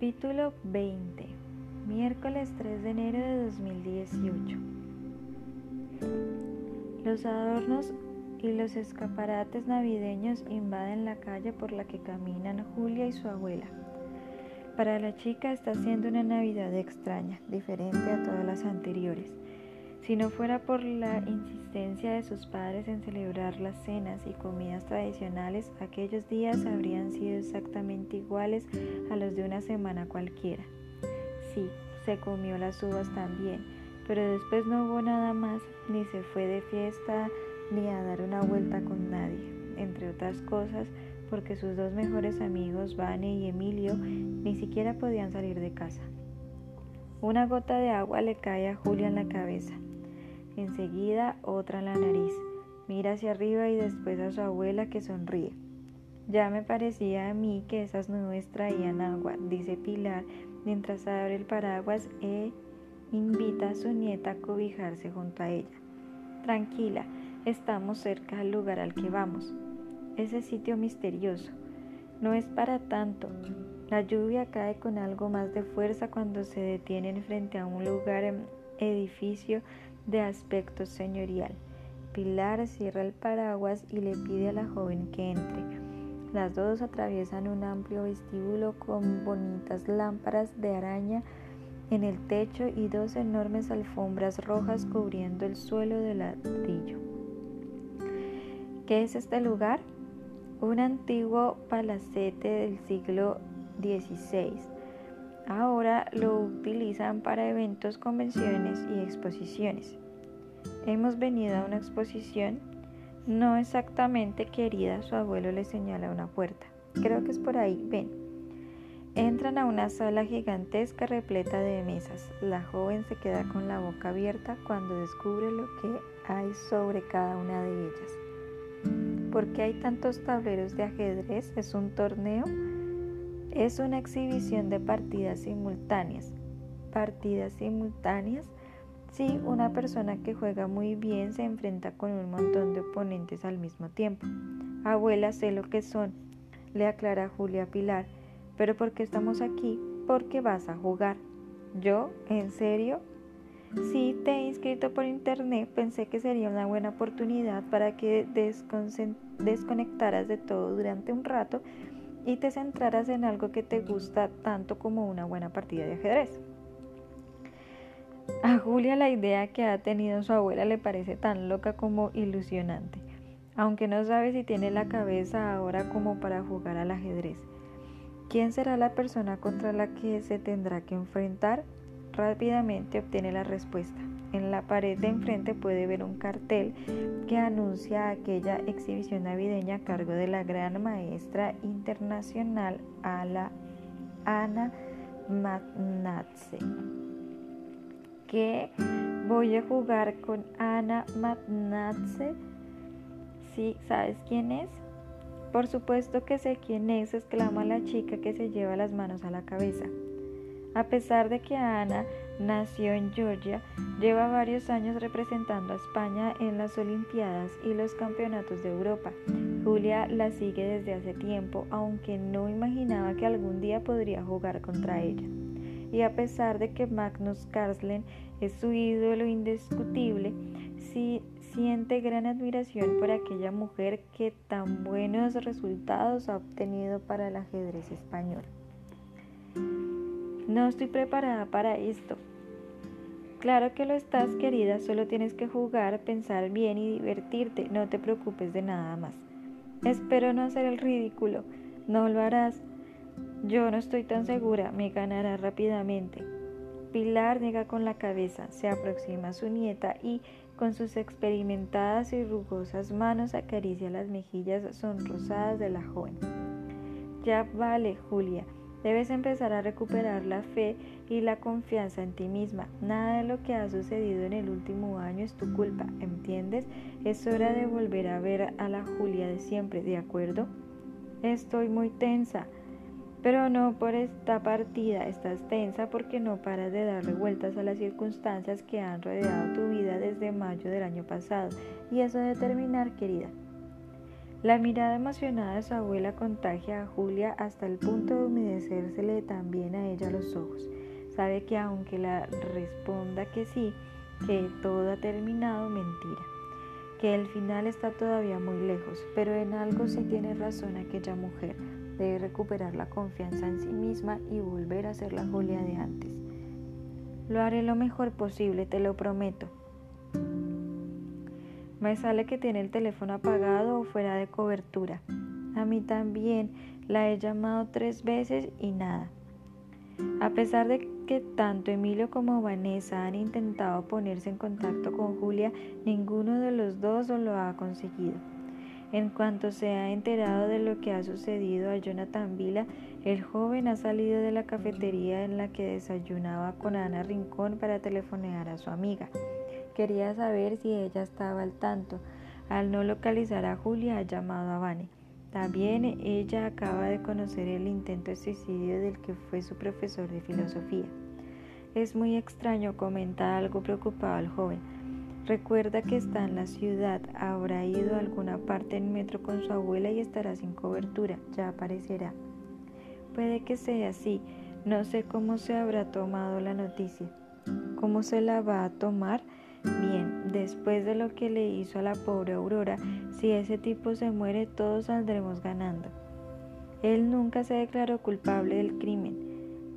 Capítulo 20 Miércoles 3 de enero de 2018 Los adornos y los escaparates navideños invaden la calle por la que caminan Julia y su abuela. Para la chica está siendo una Navidad extraña, diferente a todas las anteriores. Si no fuera por la insistencia de sus padres en celebrar las cenas y comidas tradicionales, aquellos días habrían sido exactamente iguales a los de una semana cualquiera. Sí, se comió las uvas también, pero después no hubo nada más, ni se fue de fiesta, ni a dar una vuelta con nadie, entre otras cosas porque sus dos mejores amigos, Vane y Emilio, ni siquiera podían salir de casa. Una gota de agua le cae a Julia en la cabeza. Enseguida otra en la nariz. Mira hacia arriba y después a su abuela que sonríe. Ya me parecía a mí que esas nubes traían agua, dice Pilar mientras abre el paraguas e invita a su nieta a cobijarse junto a ella. Tranquila, estamos cerca del lugar al que vamos. Ese sitio misterioso. No es para tanto. La lluvia cae con algo más de fuerza cuando se detienen frente a un lugar em, edificio de aspecto señorial. Pilar cierra el paraguas y le pide a la joven que entre. Las dos atraviesan un amplio vestíbulo con bonitas lámparas de araña en el techo y dos enormes alfombras rojas cubriendo el suelo de ladrillo. ¿Qué es este lugar? Un antiguo palacete del siglo XVI. Ahora lo utilizan para eventos, convenciones y exposiciones. Hemos venido a una exposición. No exactamente querida, su abuelo le señala una puerta. Creo que es por ahí, ven. Entran a una sala gigantesca repleta de mesas. La joven se queda con la boca abierta cuando descubre lo que hay sobre cada una de ellas. ¿Por qué hay tantos tableros de ajedrez? ¿Es un torneo? Es una exhibición de partidas simultáneas. ¿Partidas simultáneas? Sí, una persona que juega muy bien se enfrenta con un montón de oponentes al mismo tiempo. Abuela, sé lo que son, le aclara Julia Pilar. Pero ¿por qué estamos aquí? Porque vas a jugar. ¿Yo? ¿En serio? Sí, te he inscrito por internet. Pensé que sería una buena oportunidad para que desconectaras de todo durante un rato y te centraras en algo que te gusta tanto como una buena partida de ajedrez. A Julia la idea que ha tenido su abuela le parece tan loca como ilusionante, aunque no sabe si tiene la cabeza ahora como para jugar al ajedrez. ¿Quién será la persona contra la que se tendrá que enfrentar? Rápidamente obtiene la respuesta. En la pared de enfrente puede ver un cartel que anuncia aquella exhibición navideña a cargo de la gran maestra internacional Ana Matnatze. ¿Qué? Voy a jugar con Ana Matnatze. ¿Sí? ¿Sabes quién es? Por supuesto que sé quién es, exclama la chica que se lleva las manos a la cabeza. A pesar de que Ana nació en Georgia, lleva varios años representando a España en las Olimpiadas y los Campeonatos de Europa. Julia la sigue desde hace tiempo, aunque no imaginaba que algún día podría jugar contra ella y a pesar de que Magnus Carlsen es su ídolo indiscutible, siente gran admiración por aquella mujer que tan buenos resultados ha obtenido para el ajedrez español. No estoy preparada para esto. Claro que lo estás, querida, solo tienes que jugar, pensar bien y divertirte, no te preocupes de nada más. Espero no hacer el ridículo, no lo harás, yo no estoy tan segura, me ganará rápidamente. Pilar niega con la cabeza, se aproxima a su nieta y, con sus experimentadas y rugosas manos, acaricia las mejillas sonrosadas de la joven. Ya vale, Julia, debes empezar a recuperar la fe y la confianza en ti misma. Nada de lo que ha sucedido en el último año es tu culpa, ¿entiendes? Es hora de volver a ver a la Julia de siempre, ¿de acuerdo? Estoy muy tensa. Pero no por esta partida, estás tensa porque no paras de darle vueltas a las circunstancias que han rodeado tu vida desde mayo del año pasado. Y eso de terminar, querida. La mirada emocionada de su abuela contagia a Julia hasta el punto de humedecérsele también a ella los ojos. Sabe que aunque la responda que sí, que todo ha terminado, mentira, que el final está todavía muy lejos, pero en algo sí tiene razón aquella mujer. Debe recuperar la confianza en sí misma y volver a ser la Julia de antes. Lo haré lo mejor posible, te lo prometo. Me sale que tiene el teléfono apagado o fuera de cobertura. A mí también la he llamado tres veces y nada. A pesar de que tanto Emilio como Vanessa han intentado ponerse en contacto con Julia, ninguno de los dos lo ha conseguido. En cuanto se ha enterado de lo que ha sucedido a Jonathan Vila, el joven ha salido de la cafetería en la que desayunaba con Ana Rincón para telefonear a su amiga. Quería saber si ella estaba al tanto. Al no localizar a Julia, ha llamado a Vane. También ella acaba de conocer el intento de suicidio del que fue su profesor de filosofía. Es muy extraño, comenta algo preocupado el joven. Recuerda que está en la ciudad, habrá ido a alguna parte en metro con su abuela y estará sin cobertura, ya aparecerá. Puede que sea así, no sé cómo se habrá tomado la noticia. ¿Cómo se la va a tomar? Bien, después de lo que le hizo a la pobre Aurora, si ese tipo se muere todos saldremos ganando. Él nunca se declaró culpable del crimen.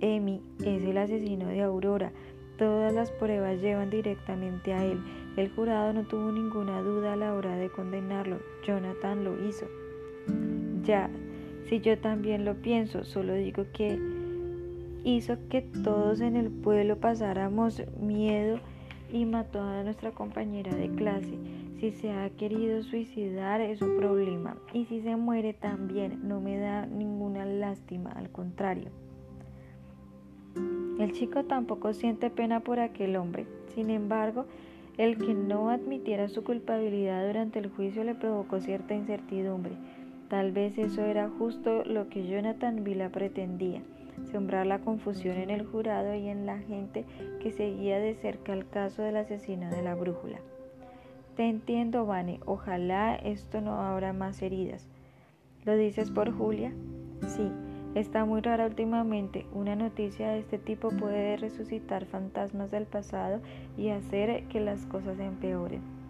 Emi es el asesino de Aurora. Todas las pruebas llevan directamente a él. El jurado no tuvo ninguna duda a la hora de condenarlo. Jonathan lo hizo. Ya, si yo también lo pienso, solo digo que hizo que todos en el pueblo pasáramos miedo y mató a nuestra compañera de clase. Si se ha querido suicidar es un problema y si se muere también no me da ninguna lástima, al contrario. El chico tampoco siente pena por aquel hombre. Sin embargo, el que no admitiera su culpabilidad durante el juicio le provocó cierta incertidumbre. Tal vez eso era justo lo que Jonathan Villa pretendía sembrar la confusión en el jurado y en la gente que seguía de cerca el caso del asesino de la brújula. Te entiendo, Vane, ojalá esto no abra más heridas. ¿Lo dices por Julia? Sí, está muy rara últimamente. Una noticia de este tipo puede resucitar fantasmas del pasado y hacer que las cosas empeoren.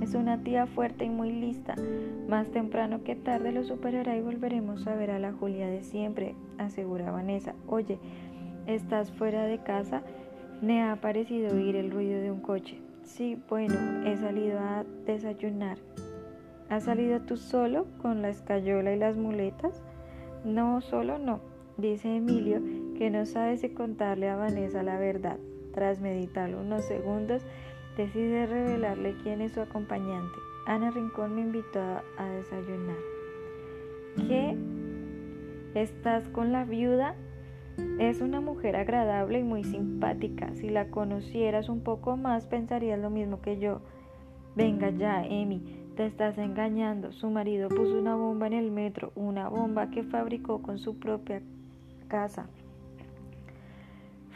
Es una tía fuerte y muy lista. Más temprano que tarde lo superará y volveremos a ver a la Julia de siempre, asegura Vanessa. Oye, ¿estás fuera de casa? Me ha parecido oír el ruido de un coche. Sí, bueno, he salido a desayunar. ¿Has salido tú solo con la escayola y las muletas? No, solo no, dice Emilio, que no sabe si contarle a Vanessa la verdad. Tras meditarlo unos segundos, decide revelarle quién es su acompañante. Ana Rincón me invitó a, desayunar. ¿Qué? ¿Estás con la viuda? Es una mujer agradable y muy simpática. Si la conocieras un poco más, pensarías lo mismo que yo. Venga ya, Emi, te estás engañando. Su marido puso una bomba en el metro, una bomba que fabricó con su propia casa.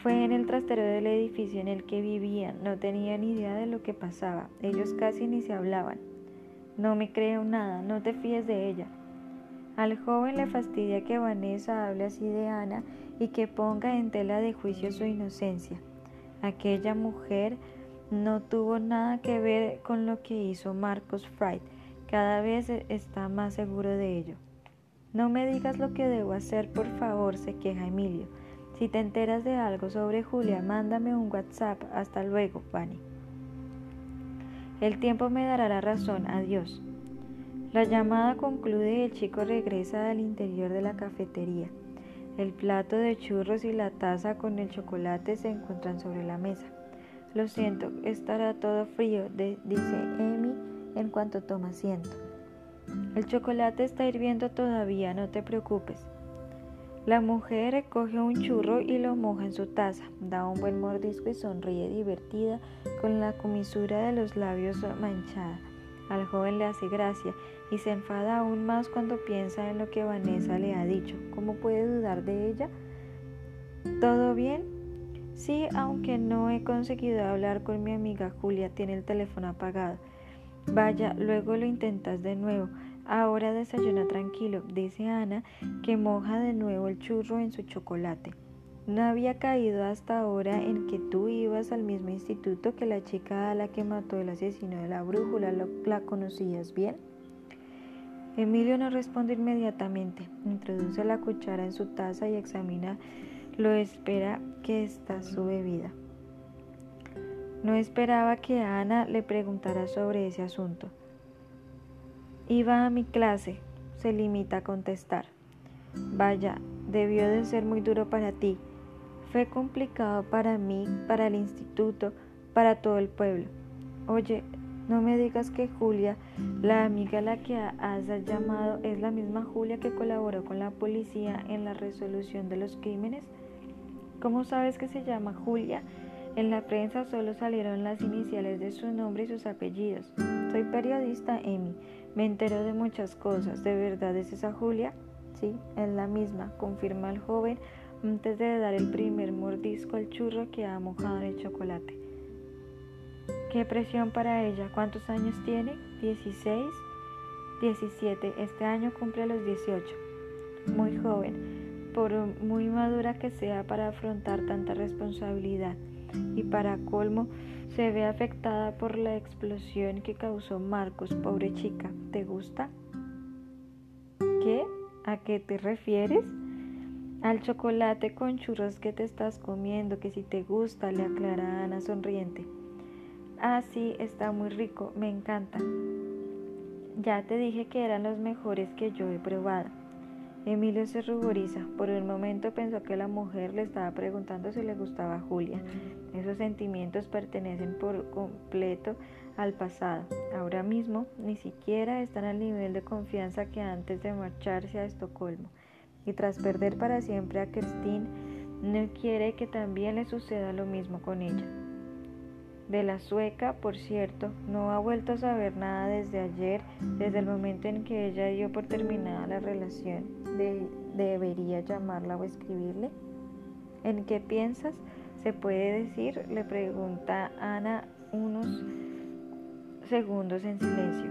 Fue en el trastero del edificio en el que vivían. No tenía ni idea de lo que pasaba. Ellos casi ni se hablaban. No me creo nada, no te fíes de ella. Al joven le fastidia que Vanessa hable así de Ana y que ponga en tela de juicio su inocencia. Aquella mujer no tuvo nada que ver con lo que hizo Marcos Fright. Cada vez está más seguro de ello. No me digas lo que debo hacer, por favor, se queja Emilio. Si te enteras de algo sobre Julia, mándame un WhatsApp. Hasta luego, Fanny. El tiempo me dará la razón. Adiós. La llamada concluye y el chico regresa al interior de la cafetería. El plato de churros y la taza con el chocolate se encuentran sobre la mesa. Lo siento, estará todo frío, dice Amy en cuanto toma asiento. El chocolate está hirviendo todavía, no te preocupes. La mujer coge un churro y lo moja en su taza, da un buen mordisco y sonríe divertida con la comisura de los labios manchada. Al joven le hace gracia y se enfada aún más cuando piensa en lo que Vanessa le ha dicho. ¿Cómo puede dudar de ella? ¿Todo bien? Sí, aunque no he conseguido hablar con mi amiga Julia, tiene el teléfono apagado. Vaya, luego lo intentas de nuevo. Ahora desayuna tranquilo, dice Ana, que moja de nuevo el churro en su chocolate. No había caído hasta ahora en que tú ibas al mismo instituto que la chica a la que mató el asesino de la brújula. ¿La conocías bien? Emilio no responde inmediatamente. Introduce la cuchara en su taza y examina lo espera que está su bebida. No esperaba que Ana le preguntara sobre ese asunto. Iba a mi clase, se limita a contestar. Vaya, debió de ser muy duro para ti. Fue complicado para mí, para el instituto, para todo el pueblo. Oye, no me digas que Julia, la amiga a la que has llamado, es la misma Julia que colaboró con la policía en la resolución de los crímenes. ¿Cómo sabes que se llama Julia? En la prensa solo salieron las iniciales de su nombre y sus apellidos. Soy periodista, Amy. Me entero de muchas cosas. ¿De verdad es esa Julia? Sí, es la misma, confirma el joven antes de dar el primer mordisco al churro que ha mojado en el chocolate. Qué presión para ella. ¿Cuántos años tiene? 16, 17. Este año cumple los 18. Muy joven, por muy madura que sea para afrontar tanta responsabilidad. Y para colmo, se ve afectada por la explosión que causó Marcos, pobre chica. ¿Te gusta? ¿Qué? ¿A qué te refieres? Al chocolate con churros que te estás comiendo, que si te gusta, le aclara Ana sonriente. Ah, sí, está muy rico, me encanta. Ya te dije que eran los mejores que yo he probado. Emilio se ruboriza. Por un momento pensó que la mujer le estaba preguntando si le gustaba a Julia. Esos sentimientos pertenecen por completo al pasado. Ahora mismo ni siquiera están al nivel de confianza que antes de marcharse a Estocolmo y tras perder para siempre a Kerstin, no quiere que también le suceda lo mismo con ella. De la sueca, por cierto, no ha vuelto a saber nada desde ayer, desde el momento en que ella dio por terminada la relación. ¿Debería llamarla o escribirle? ¿En qué piensas? ¿Se puede decir? Le pregunta Ana unos segundos en silencio.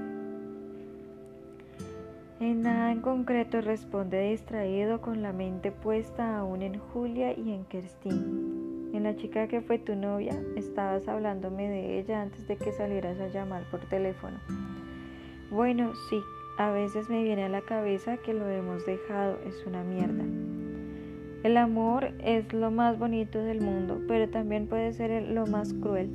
En nada en concreto responde distraído con la mente puesta aún en Julia y en Kerstin. En la chica que fue tu novia, estabas hablándome de ella antes de que salieras a llamar por teléfono. Bueno, sí, a veces me viene a la cabeza que lo hemos dejado, es una mierda. El amor es lo más bonito del mundo, pero también puede ser lo más cruel.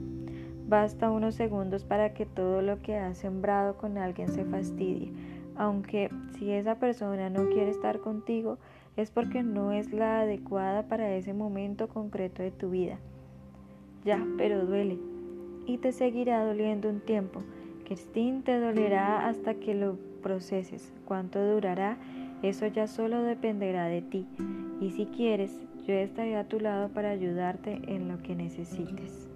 Basta unos segundos para que todo lo que has sembrado con alguien se fastidie aunque si esa persona no quiere estar contigo es porque no es la adecuada para ese momento concreto de tu vida. Ya, pero duele. Y te seguirá doliendo un tiempo. Kirstin te dolerá hasta que lo proceses. Cuánto durará, eso ya solo dependerá de ti. Y si quieres, yo estaré a tu lado para ayudarte en lo que necesites.